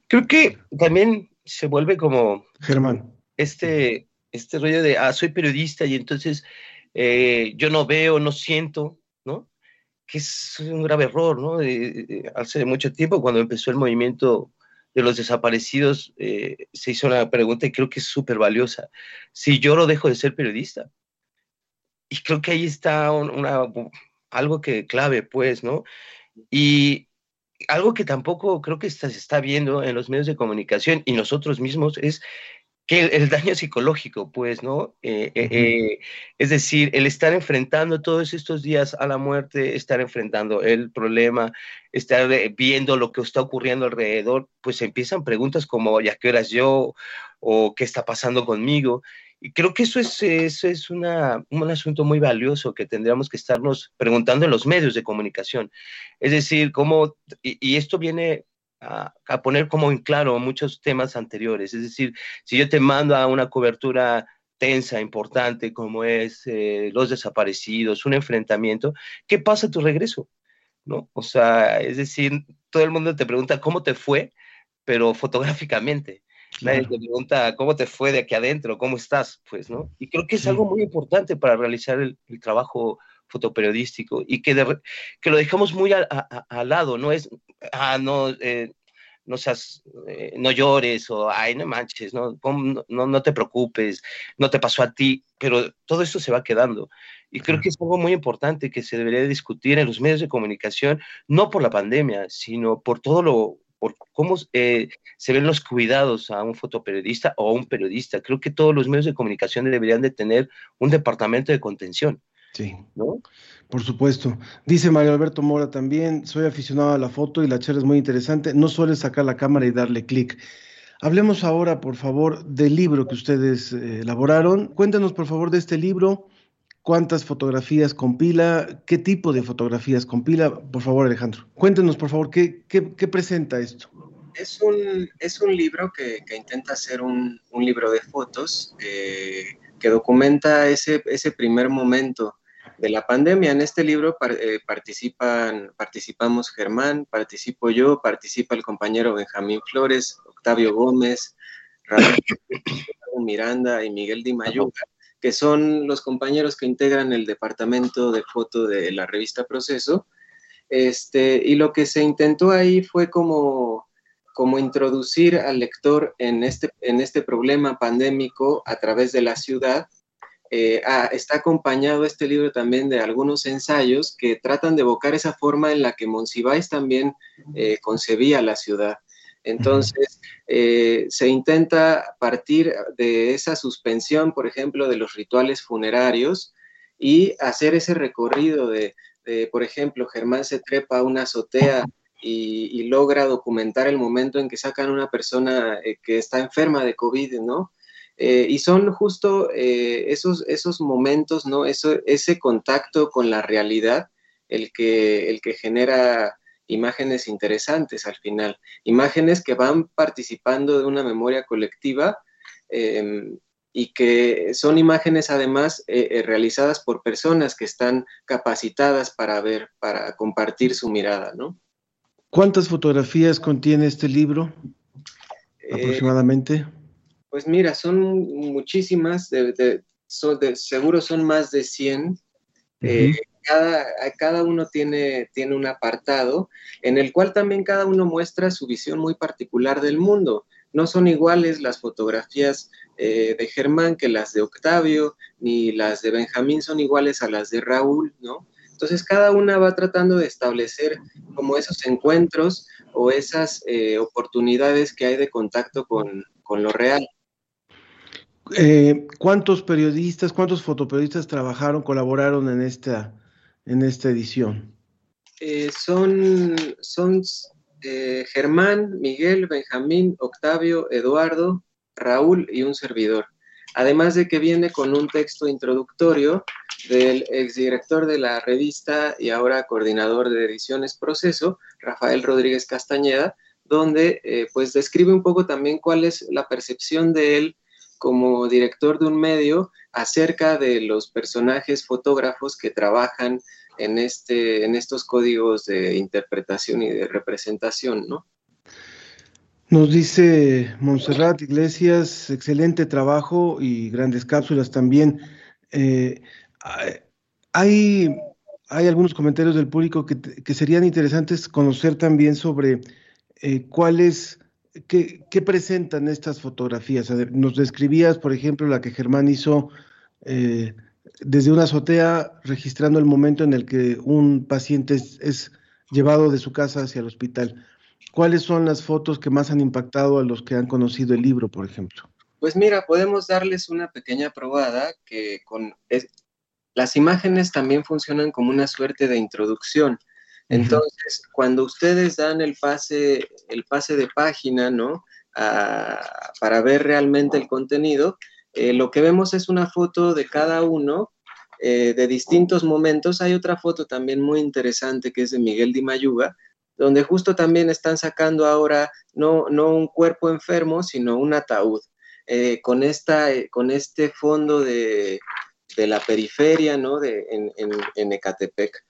Creo que también se vuelve como... Germán. Este, este rollo de, ah, soy periodista y entonces eh, yo no veo, no siento, ¿no? Que es un grave error, ¿no? hace mucho tiempo, cuando empezó el movimiento de los desaparecidos, eh, se hizo una pregunta y creo que es súper valiosa. Si yo lo dejo de ser periodista, y creo que ahí está una, algo que clave, pues, ¿no? Y algo que tampoco creo que se está viendo en los medios de comunicación y nosotros mismos es que el, daño psicológico, pues, ¿no? Eh, eh, eh, es decir, el estar enfrentando todos estos días a la muerte, estar enfrentando el problema, estar viendo lo que está ocurriendo alrededor, pues empiezan preguntas como, ¿ya qué horas yo? ¿O qué está pasando conmigo? Y creo que eso es, eso es una, un asunto muy valioso que tendríamos que estarnos preguntando en los medios de comunicación. Es decir, cómo, y, esto viene a, poner como en claro muchos temas anteriores. Es decir, si yo te mando a una cobertura tensa, importante, como es eh, los desaparecidos, un enfrentamiento, ¿qué pasa a tu regreso? ¿No? O sea, es decir, todo el mundo te pregunta cómo te fue, pero fotográficamente. Nadie te pregunta cómo te fue de aquí adentro, cómo estás, pues, ¿no? Y creo que es algo muy importante para realizar el, trabajo fotoperiodístico y que, que lo dejamos muy al lado, no es, ah, no, eh, no seas, eh, no llores o, ay, no manches, no, no, no te preocupes, no te pasó a ti, pero todo esto se va quedando. Y creo que es algo muy importante que se debería discutir en los medios de comunicación, no por la pandemia, sino por todo lo, por cómo eh, se ven los cuidados a un fotoperiodista o a un periodista. Creo que todos los medios de comunicación deberían de tener un departamento de contención. Sí, ¿no? Por supuesto. Dice Mario Alberto Mora también, soy aficionado a la foto y la charla es muy interesante. No suele sacar la cámara y darle clic. Hablemos ahora, por favor, del libro que ustedes eh, elaboraron. Cuéntanos, por favor, de este libro cuántas fotografías compila, qué tipo de fotografías compila. Por favor, Alejandro, cuéntenos, por favor, qué, presenta esto. Es un, es un libro que, intenta ser un, libro de fotos eh, que documenta ese, ese primer momento de la pandemia. En este libro eh, participan, participamos Germán, participo yo, participa el compañero Benjamín Flores, Octavio Gómez, Ramón Miranda y Miguel Di Mayuga que son los compañeros que integran el departamento de foto de la revista Proceso. Este, y lo que se intentó ahí fue como, como introducir al lector en este, en este problema pandémico a través de la ciudad. Ah, está acompañado este libro también de algunos ensayos que tratan de evocar esa forma en la que Monsiváis también eh, concebía la ciudad. Entonces, eh, se intenta partir de esa suspensión, por ejemplo, de los rituales funerarios y hacer ese recorrido de, por ejemplo, Germán se trepa a una azotea y, logra documentar el momento en que sacan a una persona eh, que está enferma de COVID, ¿no? Eh, y son justo esos, esos momentos, ¿no? Ese contacto con la realidad el que, el que genera imágenes interesantes al final, imágenes que van participando de una memoria colectiva em, y que son imágenes además eh, eh, realizadas por personas que están capacitadas para ver, para compartir su mirada, ¿no? ¿Cuántas fotografías contiene este libro eh, aproximadamente? Pues mira, son muchísimas, de, seguro son más de 100 cada, cada uno tiene, tiene un apartado en el cual también cada uno muestra su visión muy particular del mundo. No son iguales las fotografías eh, de Germán que las de Octavio, ni las de Benjamín son iguales a las de Raúl, ¿no? Entonces cada una va tratando de establecer como esos encuentros o esas eh, oportunidades que hay de contacto con, con lo real. Eh, ¿Cuántos periodistas, cuántos fotoperiodistas trabajaron, colaboraron en esta, en esta edición? Eh, son son eh, Germán, Miguel, Benjamín, Octavio, Eduardo, Raúl y un servidor. Además de que viene con un texto introductorio del exdirector de la revista y ahora coordinador de ediciones Proceso, Rafael Rodríguez Castañeda, donde eh, pues describe un poco también cuál es la percepción de él como director de un medio acerca de los personajes fotógrafos que trabajan en, este, en estos códigos de interpretación y de representación, ¿no? Nos dice Montserrat Iglesias, excelente trabajo y grandes cápsulas también. Eh, hay, hay algunos comentarios del público que, serían interesantes conocer también sobre eh, cuáles ¿qué, presentan estas fotografías? Nos describías, por ejemplo, la que Germán hizo, eh, desde una azotea registrando el momento en el que un paciente es, llevado de su casa hacia el hospital. ¿Cuáles son las fotos que más han impactado a los que han conocido el libro, por ejemplo? Pues mira, podemos darles una pequeña probada que las imágenes también funcionan como una suerte de introducción. Entonces, cuando ustedes dan el pase, el pase de página, ¿no? para ver realmente el contenido, eh, lo que vemos es una foto de cada uno eh, de distintos momentos. Hay otra foto también muy interesante que es de Miguel Di Mayuga, donde justo también están sacando ahora no, no un cuerpo enfermo, sino un ataúd, eh, con, esta, con este fondo de, de la periferia, ¿no? De, en, en, Ecatepec.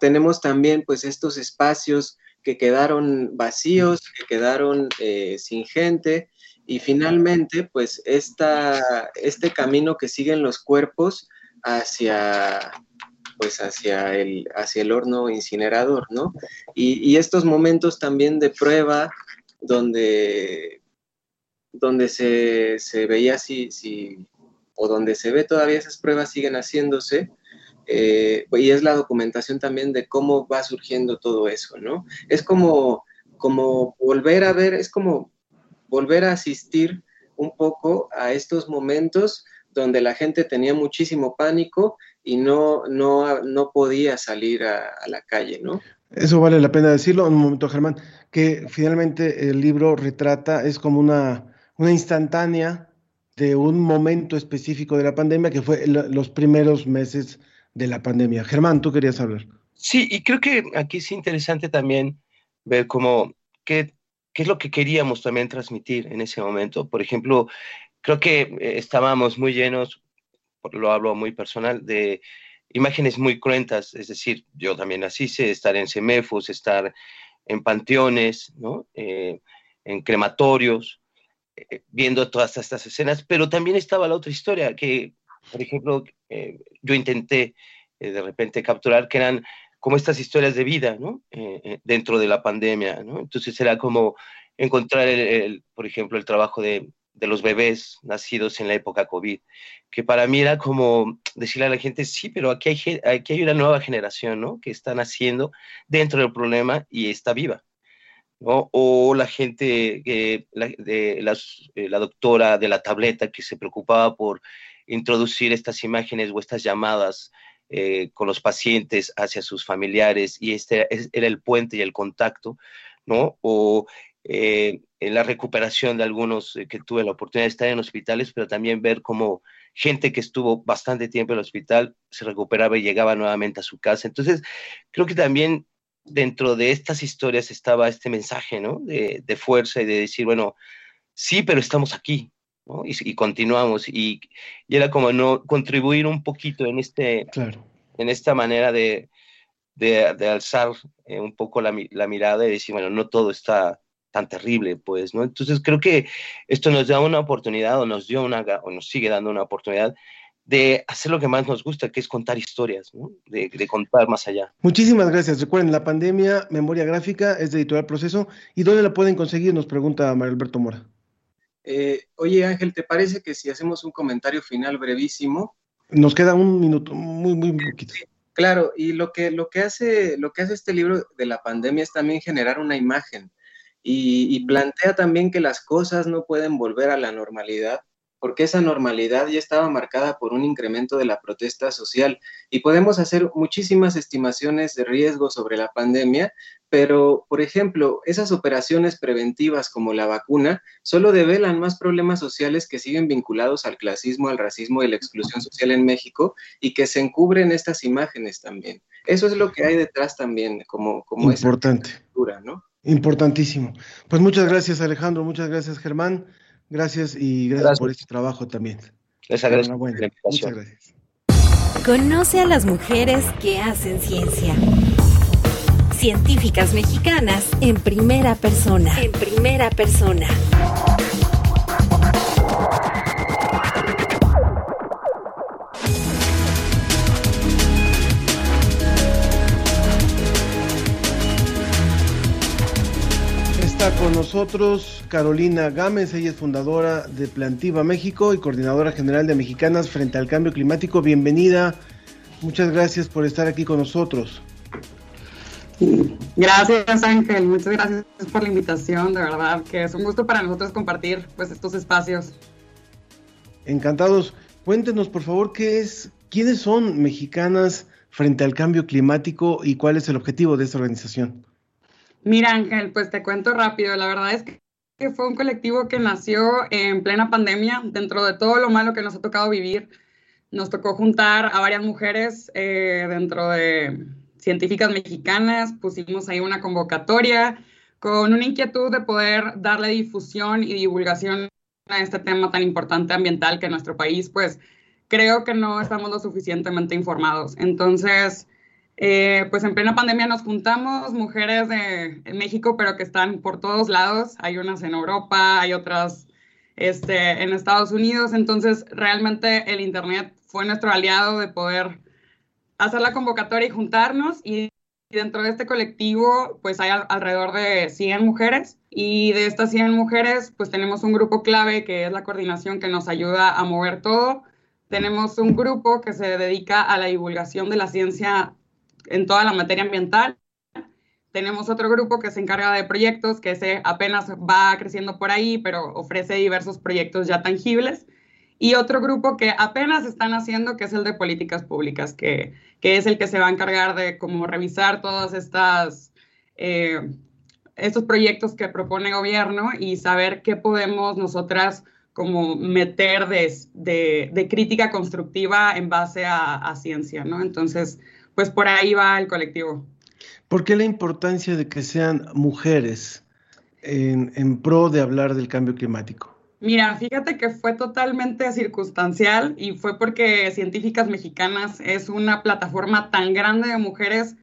tenemos también, pues, estos espacios que quedaron vacíos, que quedaron sin gente, y finalmente, pues esta, este camino que siguen los cuerpos hacia, pues hacia el, hacia el horno incinerador, ¿no? Y, estos momentos también de prueba donde, donde se, veía si, si, o donde se ve todavía esas pruebas siguen haciéndose, eh, y es la documentación también de cómo va surgiendo todo eso, ¿no? Es como, como volver a ver, es como volver a asistir un poco a estos momentos donde la gente tenía muchísimo pánico y no, no, no podía salir a, la calle, ¿no? Eso vale la pena decirlo. Un momento, Germán, que finalmente el libro retrata, es como una, una instantánea de un momento específico de la pandemia, que fue los primeros meses de la pandemia. Germán, tú querías hablar. Sí, y creo que aquí es interesante también ver cómo qué qué es lo que queríamos también transmitir en ese momento. Por ejemplo, creo que eh, estábamos muy llenos, lo hablo muy personal, de imágenes muy cruentas, es decir, yo también así sé, estar en semefos, estar en panteones, ¿no? Eh, en crematorios, viendo todas estas escenas, pero también estaba la otra historia que, por ejemplo, yo intenté de repente capturar, que eran como estas historias de vida, ¿no? Eh, eh, dentro de la pandemia, ¿no? Entonces era como encontrar, por ejemplo, el trabajo de, de, los bebés nacidos en la época COVID, que para mí era como decirle a la gente, sí, pero aquí hay, aquí hay una nueva generación, ¿no? Que está naciendo dentro del problema y está viva. O la gente, la, de eh, la doctora de la tableta que se preocupaba por introducir estas imágenes o estas llamadas eh, con los pacientes hacia sus familiares y este era el puente y el contacto, ¿no? O eh, en la recuperación de algunos eh, que tuve la oportunidad de estar en hospitales, pero también ver cómo gente que estuvo bastante tiempo en el hospital se recuperaba y llegaba nuevamente a su casa. Entonces, creo que también dentro de estas historias estaba este mensaje, ¿no? De, de fuerza y de decir, bueno, sí, pero estamos aquí, y, continuamos. Y, era como no contribuir un poquito en, este, en esta manera de, de, alzar eh, un poco la, la, mirada y decir, bueno, no todo está tan terrible, pues, ¿no? Entonces creo que esto nos da una oportunidad o nos dio una, o nos sigue dando una oportunidad de hacer lo que más nos gusta, que es contar historias, ¿no? de, de, contar más allá. Muchísimas gracias. Recuerden, La Pandemia, Memoria Gráfica, es de Editorial Proceso. ¿Y dónde la pueden conseguir? Nos pregunta Mario Alberto Mora. Eh, oye Ángel, ¿te parece que si hacemos un comentario final brevísimo? Nos queda un minuto, muy, muy poquito. claro, y lo que, lo, que hace, lo que hace este libro de la pandemia es también generar una imagen y, y plantea también que las cosas no pueden volver a la normalidad porque esa normalidad ya estaba marcada por un incremento de la protesta social y podemos hacer muchísimas estimaciones de riesgo sobre la pandemia, pero, por ejemplo, esas operaciones preventivas como la vacuna solo develan más problemas sociales que siguen vinculados al clasismo, al racismo y la exclusión social en México y que se encubren estas imágenes también. Eso es lo que hay detrás también, como, como Importante. Esa ¿no? Importantísimo. Pues muchas gracias, Alejandro, muchas gracias, Germán. Gracias y gracias, por este trabajo también. Les agradezco. Muchas gracias. Conoce a las mujeres que hacen ciencia. Científicas mexicanas en primera persona. En primera persona. Con nosotros Carolina Gámez, ella es fundadora de Plantiva México y coordinadora general de Mexicanas frente al cambio climático. Bienvenida, muchas gracias por estar aquí con nosotros. Gracias Ángel, muchas gracias por la invitación, de verdad que es un gusto para nosotros compartir pues estos espacios. Encantados. Cuéntenos por favor qué es, quiénes son Mexicanas frente al cambio climático y cuál es el objetivo de esta organización. Mira, Ángel, pues te cuento rápido. La verdad es que fue un colectivo que nació en plena pandemia, dentro de todo lo malo que nos ha tocado vivir. Nos tocó juntar a varias mujeres eh, dentro de científicas mexicanas, pusimos ahí una convocatoria con una inquietud de poder darle difusión y divulgación a este tema tan importante ambiental que en nuestro país, pues creo que no estamos lo suficientemente informados. Entonces, eh, pues en plena pandemia nos juntamos, mujeres de México, pero que están por todos lados. Hay unas en Europa, hay otras este, en Estados Unidos. Entonces, realmente el Internet fue nuestro aliado de poder hacer la convocatoria y juntarnos. Y dentro de este colectivo, pues hay alrededor de 100 mujeres. Y de estas 100 mujeres, pues tenemos un grupo clave que es la coordinación que nos ayuda a mover todo. Tenemos un grupo que se dedica a la divulgación de la ciencia en toda la materia ambiental. Tenemos otro grupo que se encarga de proyectos, que se apenas va creciendo por ahí, pero ofrece diversos proyectos ya tangibles. Y otro grupo que apenas están haciendo, que es el de políticas públicas, que, que es el que se va a encargar de como revisar todas estas... Eh, estos proyectos que propone el gobierno y saber qué podemos nosotras como meter de, de, de crítica constructiva en base a, a, ciencia, ¿no? Entonces, pues por ahí va el colectivo. ¿Por qué la importancia de que sean mujeres en, en pro de hablar del cambio climático? Mira, fíjate que fue totalmente circunstancial y fue porque Científicas Mexicanas es una plataforma tan grande de mujeres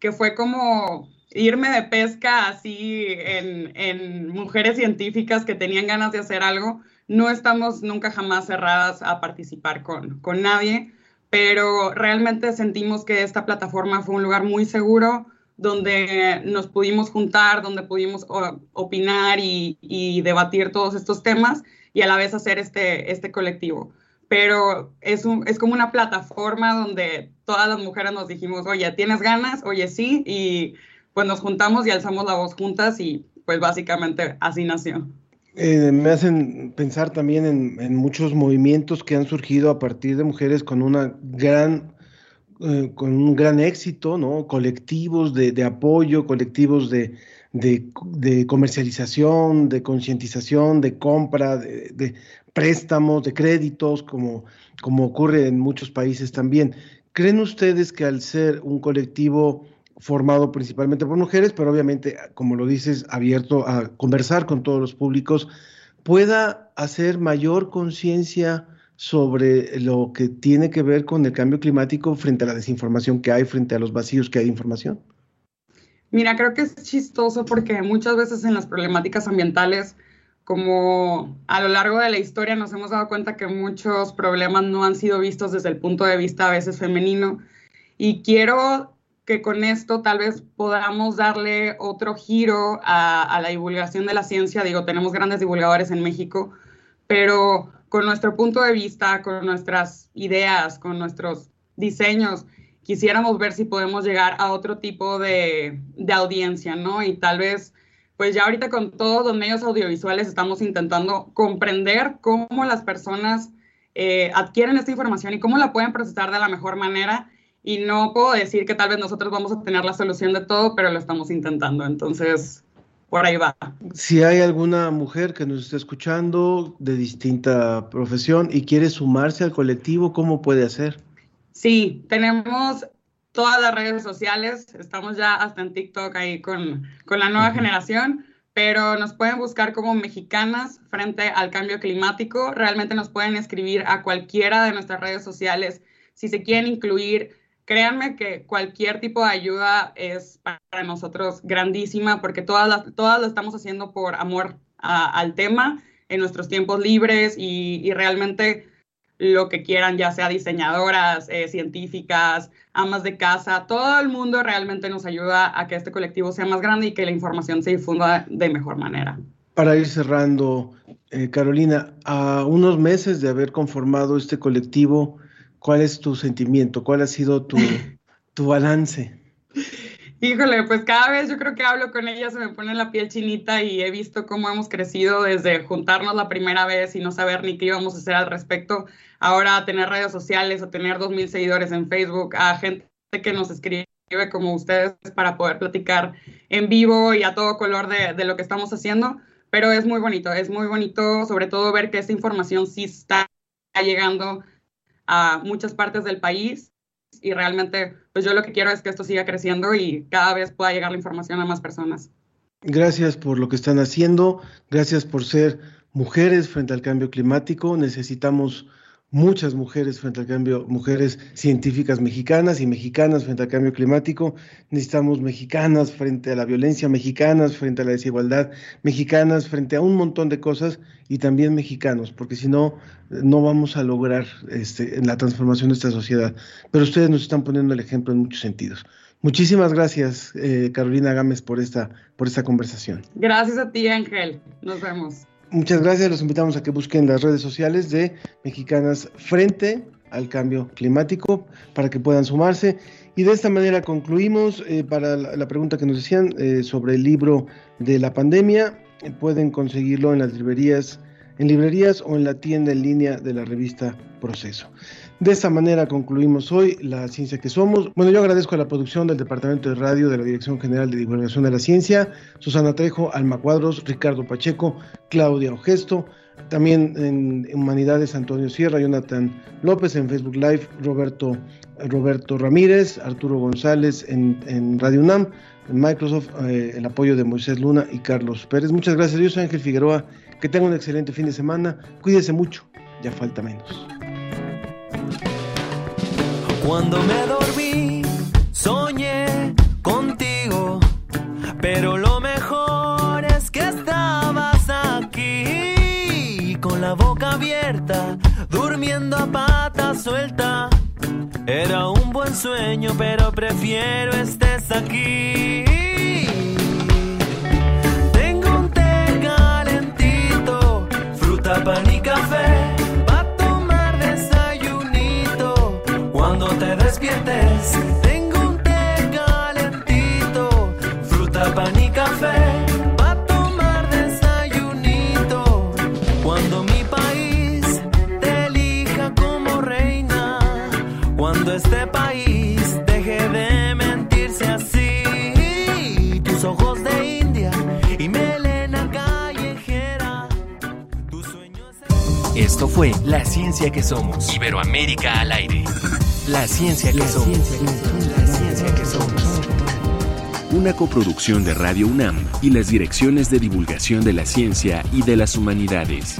que fue como irme de pesca así en, en, mujeres científicas que tenían ganas de hacer algo. No estamos nunca jamás cerradas a participar con, con nadie, pero realmente sentimos que esta plataforma fue un lugar muy seguro donde nos pudimos juntar, donde pudimos opinar y, debatir todos estos temas y a la vez hacer este, este colectivo. Pero es, es como una plataforma donde todas las mujeres nos dijimos, oye, ¿tienes ganas? Oye, sí. Y pues nos juntamos y alzamos la voz juntas y pues básicamente así nació. Eh, me hacen pensar también en, muchos movimientos que han surgido a partir de mujeres con una gran eh, con un gran éxito, ¿no? Colectivos de, apoyo, colectivos de, comercialización, de concientización, de compra, de, préstamos, de créditos, como ocurre en muchos países también. ¿Creen ustedes que al ser un colectivo formado principalmente por mujeres, pero obviamente, como lo dices, abierto a conversar con todos los públicos, pueda hacer mayor conciencia sobre lo que tiene que ver con el cambio climático frente a la desinformación que hay, frente a los vacíos que hay de información? Mira, creo que es chistoso porque muchas veces en las problemáticas ambientales, como a lo largo de la historia nos hemos dado cuenta que muchos problemas no han sido vistos desde el punto de vista a veces femenino. Y quiero que con esto tal vez podamos darle otro giro a, la divulgación de la ciencia. Digo, tenemos grandes divulgadores en México, pero con nuestro punto de vista, con nuestras ideas, con nuestros diseños, quisiéramos ver si podemos llegar a otro tipo de, de audiencia, ¿no? Y tal vez, pues ya ahorita con todos los medios audiovisuales estamos intentando comprender cómo las personas eh, adquieren esta información y cómo la pueden procesar de la mejor manera y no puedo decir que tal vez nosotros vamos a tener la solución de todo, pero lo estamos intentando. Entonces, por ahí va. Si hay alguna mujer que nos esté escuchando de distinta profesión y quiere sumarse al colectivo, ¿cómo puede hacer? Sí, tenemos todas las redes sociales, estamos ya hasta en TikTok ahí con, con la nueva uh -huh. generación, pero nos pueden buscar como mexicanas frente al cambio climático. Realmente nos pueden escribir a cualquiera de nuestras redes sociales si se quieren incluir créanme que cualquier tipo de ayuda es para nosotros grandísima porque todas las, todas lo estamos haciendo por amor al tema en nuestros tiempos libres y, y, realmente lo que quieran, ya sea diseñadoras, eh, científicas, amas de casa, todo el mundo realmente nos ayuda a que este colectivo sea más grande y que la información se difunda de mejor manera. Para ir cerrando, eh, Carolina, a unos meses de haber conformado este colectivo, ¿cuál es tu sentimiento? ¿Cuál ha sido tu, tu balance? Híjole, pues cada vez yo creo que hablo con ella se me pone la piel chinita y he visto cómo hemos crecido desde juntarnos la primera vez y no saber ni qué íbamos a hacer al respecto, ahora a tener redes sociales, a tener dos mil seguidores en Facebook, a gente que nos escribe como ustedes para poder platicar en vivo y a todo color de, de lo que estamos haciendo, pero es muy bonito, es muy bonito sobre todo ver que esta información sí está llegando a muchas partes del país y realmente pues yo lo que quiero es que esto siga creciendo y cada vez pueda llegar la información a más personas. Gracias por lo que están haciendo, gracias por ser mujeres frente al cambio climático. Necesitamos muchas mujeres frente al cambio, mujeres científicas mexicanas y mexicanas frente al cambio climático. Necesitamos mexicanas frente a la violencia, mexicanas frente a la desigualdad, mexicanas frente a un montón de cosas y también mexicanos, porque si no, no vamos a lograr este, la transformación de esta sociedad. Pero ustedes nos están poniendo el ejemplo en muchos sentidos. Muchísimas gracias, eh, Carolina Gámez, por esta, por esta conversación. Gracias a ti, Ángel. Nos vemos. Muchas gracias. Los invitamos a que busquen las redes sociales de Mexicanas Frente al Cambio Climático para que puedan sumarse. Y de esta manera concluimos eh, para la, pregunta que nos decían eh, sobre el libro de la pandemia. Pueden conseguirlo en las librerías, en librerías o en la tienda en línea de la revista Proceso. De esta manera concluimos hoy La Ciencia que Somos. Bueno, yo agradezco a la producción del Departamento de Radio de la Dirección General de Divulgación de la Ciencia, Susana Trejo, Alma Cuadros, Ricardo Pacheco, Claudia Ogesto, también en Humanidades Antonio Sierra, Jonathan López en Facebook Live, Roberto, Roberto Ramírez, Arturo González en, Radio UNAM, en Microsoft, eh, el apoyo de Moisés Luna y Carlos Pérez. Muchas gracias, yo soy Ángel Figueroa, que tenga un excelente fin de semana, cuídese mucho, ya falta menos. Cuando me dormí, soñé contigo, pero lo mejor es que estabas aquí, con la boca abierta, durmiendo a pata suelta. Era un buen sueño, pero prefiero estés aquí. Tengo un té calentito, fruta, pan y café Tengo un té calentito, fruta, pan y café. Pa' tomar desayunito. Cuando mi país te elija como reina. Cuando este país deje de mentirse así. Tus ojos de India y melena callejera. Tu sueño es... Esto fue La Ciencia que Somos. Iberoamérica al aire. La ciencia que somos. la ciencia que somos. Una coproducción de Radio UNAM y las direcciones de divulgación de la ciencia y de las humanidades.